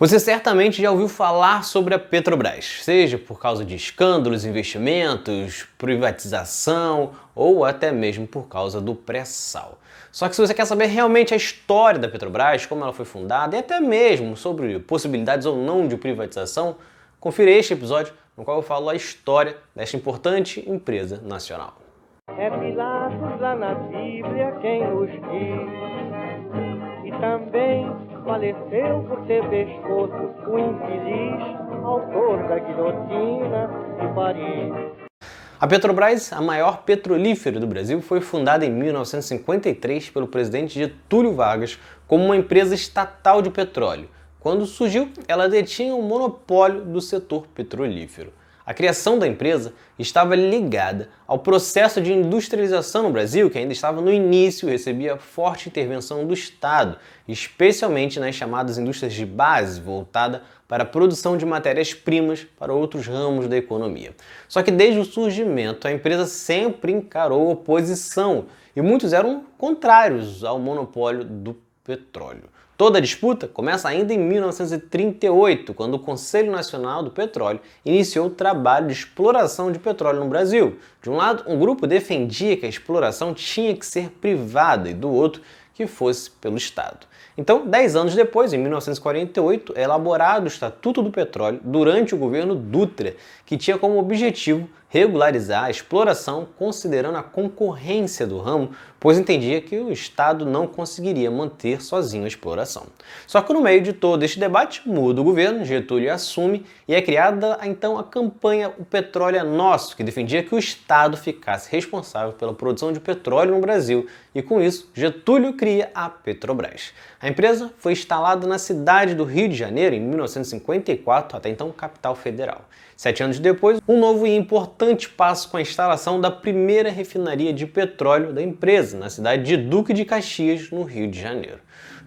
Você certamente já ouviu falar sobre a Petrobras, seja por causa de escândalos, investimentos, privatização ou até mesmo por causa do pré-sal. Só que se você quer saber realmente a história da Petrobras, como ela foi fundada e até mesmo sobre possibilidades ou não de privatização, confira este episódio no qual eu falo a história desta importante empresa nacional. É Pilatos lá na Bíblia quem nos diz, e também faleceu por ter pescoço o infeliz autor da guilhotina de Paris. A Petrobras, a maior petrolífera do Brasil, foi fundada em 1953 pelo presidente Getúlio Vargas como uma empresa estatal de petróleo. Quando surgiu, ela detinha o um monopólio do setor petrolífero. A criação da empresa estava ligada ao processo de industrialização no Brasil, que ainda estava no início e recebia forte intervenção do Estado, especialmente nas chamadas indústrias de base, voltada para a produção de matérias-primas para outros ramos da economia. Só que desde o surgimento, a empresa sempre encarou oposição e muitos eram contrários ao monopólio do petróleo. Toda a disputa começa ainda em 1938, quando o Conselho Nacional do Petróleo iniciou o trabalho de exploração de petróleo no Brasil. De um lado, um grupo defendia que a exploração tinha que ser privada e do outro, que fosse pelo Estado. Então, dez anos depois, em 1948, é elaborado o Estatuto do Petróleo durante o governo Dutra, que tinha como objetivo regularizar a exploração considerando a concorrência do ramo, pois entendia que o Estado não conseguiria manter sozinho a exploração. Só que no meio de todo este debate, muda o governo, Getúlio assume e é criada então a campanha O Petróleo é Nosso, que defendia que o Estado ficasse responsável pela produção de petróleo no Brasil e com isso Getúlio cria a Petrobras. A empresa foi instalada na cidade do Rio de Janeiro em 1954, até então capital federal. Sete anos depois, um novo e importante passo com a instalação da primeira refinaria de petróleo da empresa, na cidade de Duque de Caxias, no Rio de Janeiro.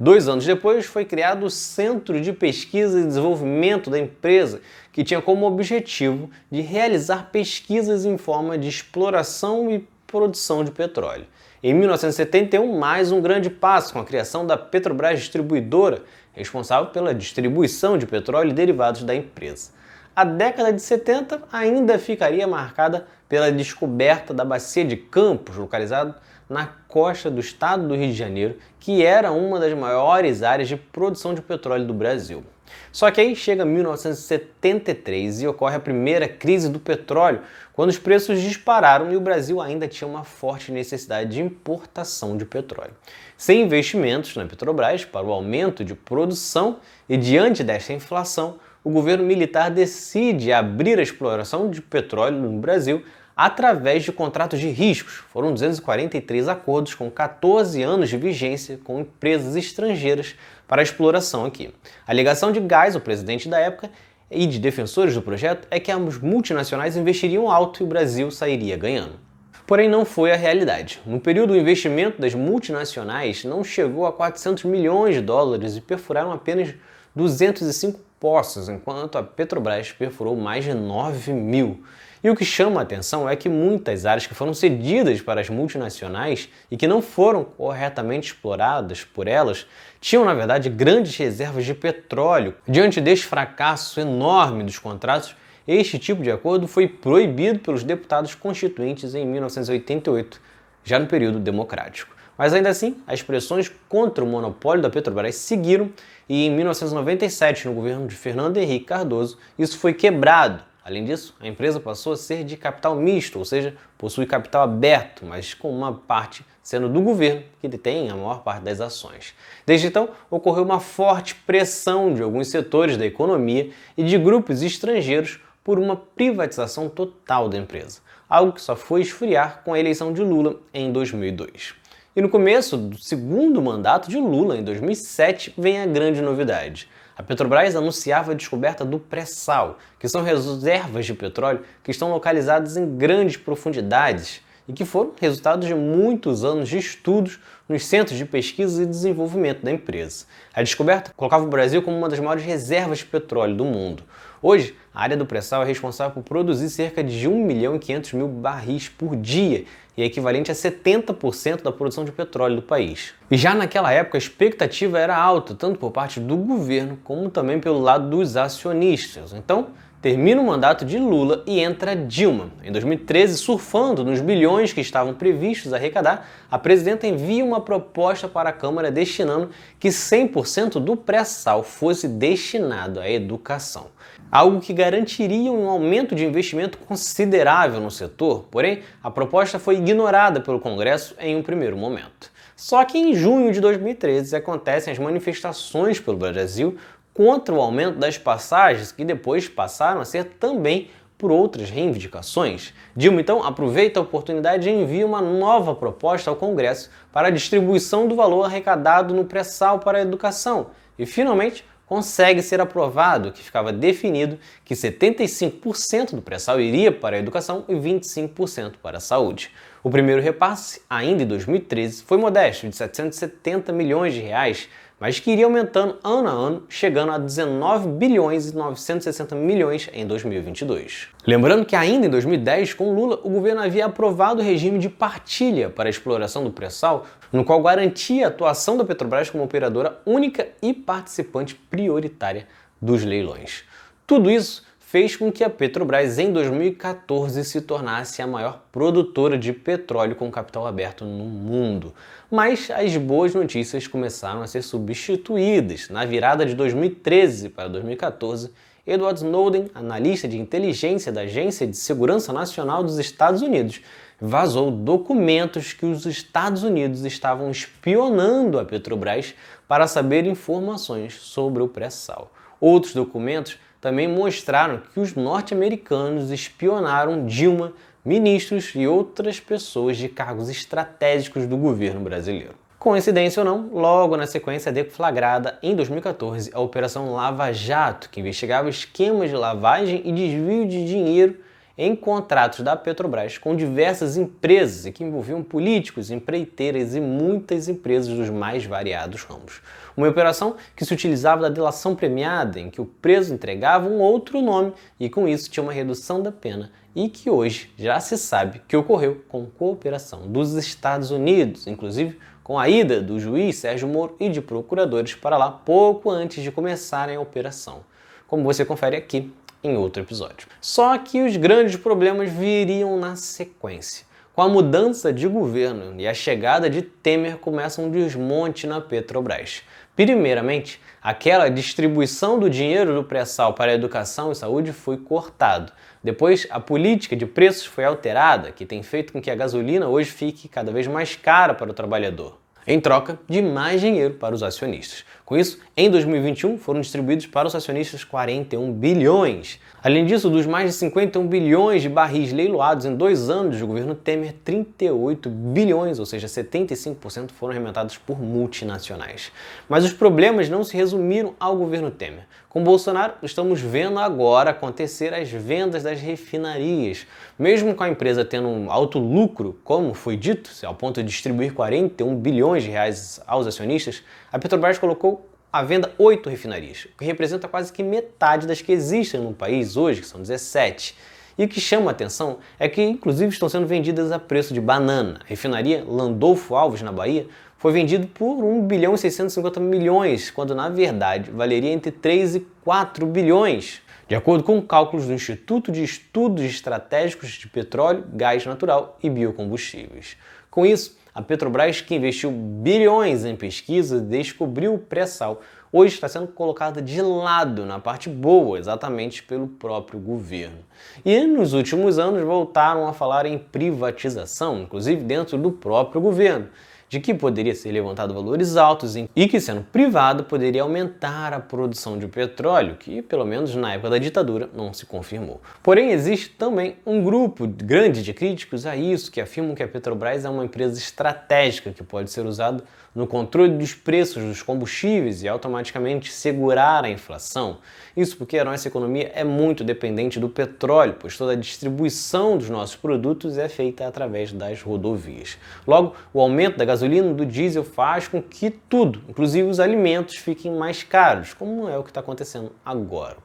Dois anos depois, foi criado o Centro de Pesquisa e Desenvolvimento da empresa, que tinha como objetivo de realizar pesquisas em forma de exploração e produção de petróleo. Em 1971, mais um grande passo com a criação da Petrobras Distribuidora, responsável pela distribuição de petróleo e derivados da empresa a década de 70 ainda ficaria marcada pela descoberta da Bacia de Campos, localizado na costa do estado do Rio de Janeiro, que era uma das maiores áreas de produção de petróleo do Brasil. Só que aí chega 1973 e ocorre a primeira crise do petróleo, quando os preços dispararam e o Brasil ainda tinha uma forte necessidade de importação de petróleo. Sem investimentos na Petrobras para o aumento de produção e diante desta inflação, o governo militar decide abrir a exploração de petróleo no Brasil através de contratos de riscos. Foram 243 acordos com 14 anos de vigência com empresas estrangeiras para a exploração aqui. A alegação de gás, o presidente da época, e de defensores do projeto é que as multinacionais investiriam alto e o Brasil sairia ganhando. Porém, não foi a realidade. No período, o investimento das multinacionais não chegou a 400 milhões de dólares e perfuraram apenas 205 poços, enquanto a Petrobras perfurou mais de 9 mil. E o que chama a atenção é que muitas áreas que foram cedidas para as multinacionais e que não foram corretamente exploradas por elas tinham, na verdade, grandes reservas de petróleo. Diante deste fracasso enorme dos contratos, este tipo de acordo foi proibido pelos deputados constituintes em 1988, já no período democrático. Mas ainda assim, as pressões contra o monopólio da Petrobras seguiram e em 1997, no governo de Fernando Henrique Cardoso, isso foi quebrado. Além disso, a empresa passou a ser de capital misto, ou seja, possui capital aberto, mas com uma parte sendo do governo, que detém a maior parte das ações. Desde então, ocorreu uma forte pressão de alguns setores da economia e de grupos estrangeiros por uma privatização total da empresa, algo que só foi esfriar com a eleição de Lula em 2002. E no começo do segundo mandato de Lula, em 2007, vem a grande novidade. A Petrobras anunciava a descoberta do pré-sal, que são reservas de petróleo que estão localizadas em grandes profundidades e que foram resultado de muitos anos de estudos nos centros de pesquisa e desenvolvimento da empresa. A descoberta colocava o Brasil como uma das maiores reservas de petróleo do mundo. Hoje, a área do pré-sal é responsável por produzir cerca de 1 milhão e 500 mil barris por dia e é equivalente a 70% da produção de petróleo do país. E já naquela época a expectativa era alta, tanto por parte do governo como também pelo lado dos acionistas. Então, termina o mandato de Lula e entra Dilma. Em 2013, surfando nos bilhões que estavam previstos arrecadar, a presidenta envia uma proposta para a Câmara destinando que 100% do pré-sal fosse destinado à educação. Algo que garantiria um aumento de investimento considerável no setor, porém, a proposta foi ignorada pelo Congresso em um primeiro momento. Só que em junho de 2013 acontecem as manifestações pelo Brasil contra o aumento das passagens, que depois passaram a ser também por outras reivindicações. Dilma então aproveita a oportunidade e envia uma nova proposta ao Congresso para a distribuição do valor arrecadado no pré-sal para a educação e finalmente consegue ser aprovado, que ficava definido que 75% do pré-sal iria para a educação e 25% para a saúde. O primeiro repasse, ainda em 2013, foi modesto, de 770 milhões de reais, mas que iria aumentando ano a ano, chegando a 19 bilhões e 960 milhões em 2022. Lembrando que ainda em 2010, com Lula, o governo havia aprovado o regime de partilha para a exploração do pré-sal, no qual garantia a atuação da Petrobras como operadora única e participante prioritária dos leilões. Tudo isso fez com que a Petrobras em 2014 se tornasse a maior produtora de petróleo com capital aberto no mundo. Mas as boas notícias começaram a ser substituídas. Na virada de 2013 para 2014, Edward Snowden, analista de inteligência da Agência de Segurança Nacional dos Estados Unidos, vazou documentos que os Estados Unidos estavam espionando a Petrobras para saber informações sobre o pré-sal. Outros documentos também mostraram que os norte-americanos espionaram Dilma, ministros e outras pessoas de cargos estratégicos do governo brasileiro. Coincidência ou não, logo na sequência deflagrada em 2014 a Operação Lava Jato, que investigava esquemas de lavagem e desvio de dinheiro em contratos da Petrobras com diversas empresas e que envolviam políticos, empreiteiras e muitas empresas dos mais variados ramos. Uma operação que se utilizava da delação premiada, em que o preso entregava um outro nome e com isso tinha uma redução da pena e que hoje já se sabe que ocorreu com cooperação dos Estados Unidos, inclusive com a ida do juiz Sérgio Moro e de procuradores para lá pouco antes de começarem a operação, como você confere aqui em outro episódio. Só que os grandes problemas viriam na sequência. Com a mudança de governo e a chegada de Temer, começa um desmonte na Petrobras. Primeiramente, aquela distribuição do dinheiro do pré-sal para educação e saúde foi cortado. Depois, a política de preços foi alterada, que tem feito com que a gasolina hoje fique cada vez mais cara para o trabalhador, em troca de mais dinheiro para os acionistas. Com isso, em 2021 foram distribuídos para os acionistas 41 bilhões. Além disso, dos mais de 51 bilhões de barris leiloados em dois anos de governo Temer, 38 bilhões, ou seja, 75% foram arrematados por multinacionais. Mas os problemas não se resumiram ao governo Temer. Com Bolsonaro, estamos vendo agora acontecer as vendas das refinarias. Mesmo com a empresa tendo um alto lucro, como foi dito, ao ponto de distribuir 41 bilhões de reais aos acionistas, a Petrobras colocou à venda oito refinarias, o que representa quase que metade das que existem no país hoje, que são 17. E o que chama a atenção é que, inclusive, estão sendo vendidas a preço de banana. A refinaria Landolfo Alves, na Bahia, foi vendido por 1 bilhão e 650 milhões, quando na verdade valeria entre 3 e 4 bilhões, de acordo com cálculos do Instituto de Estudos Estratégicos de Petróleo, Gás Natural e Biocombustíveis. Com isso, a Petrobras, que investiu bilhões em pesquisa, descobriu o pré-sal. Hoje está sendo colocada de lado na parte boa, exatamente pelo próprio governo. E nos últimos anos voltaram a falar em privatização, inclusive dentro do próprio governo de que poderia ser levantado valores altos e que, sendo privado, poderia aumentar a produção de petróleo, que, pelo menos na época da ditadura, não se confirmou. Porém, existe também um grupo grande de críticos a isso que afirmam que a Petrobras é uma empresa estratégica que pode ser usada no controle dos preços dos combustíveis e automaticamente segurar a inflação. Isso porque a nossa economia é muito dependente do petróleo, pois toda a distribuição dos nossos produtos é feita através das rodovias. Logo, o aumento da gasolina gasolina, do diesel, faz com que tudo, inclusive os alimentos, fiquem mais caros, como é o que está acontecendo agora.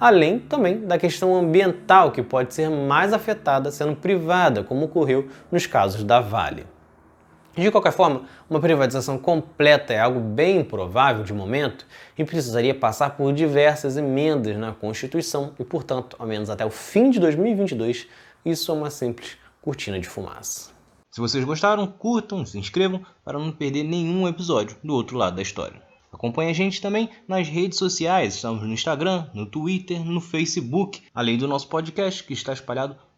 Além também da questão ambiental, que pode ser mais afetada sendo privada, como ocorreu nos casos da Vale. De qualquer forma, uma privatização completa é algo bem improvável de momento e precisaria passar por diversas emendas na Constituição e, portanto, ao menos até o fim de 2022, isso é uma simples cortina de fumaça. Se vocês gostaram, curtam, se inscrevam para não perder nenhum episódio do outro lado da história. Acompanhe a gente também nas redes sociais, estamos no Instagram, no Twitter, no Facebook, além do nosso podcast que está espalhado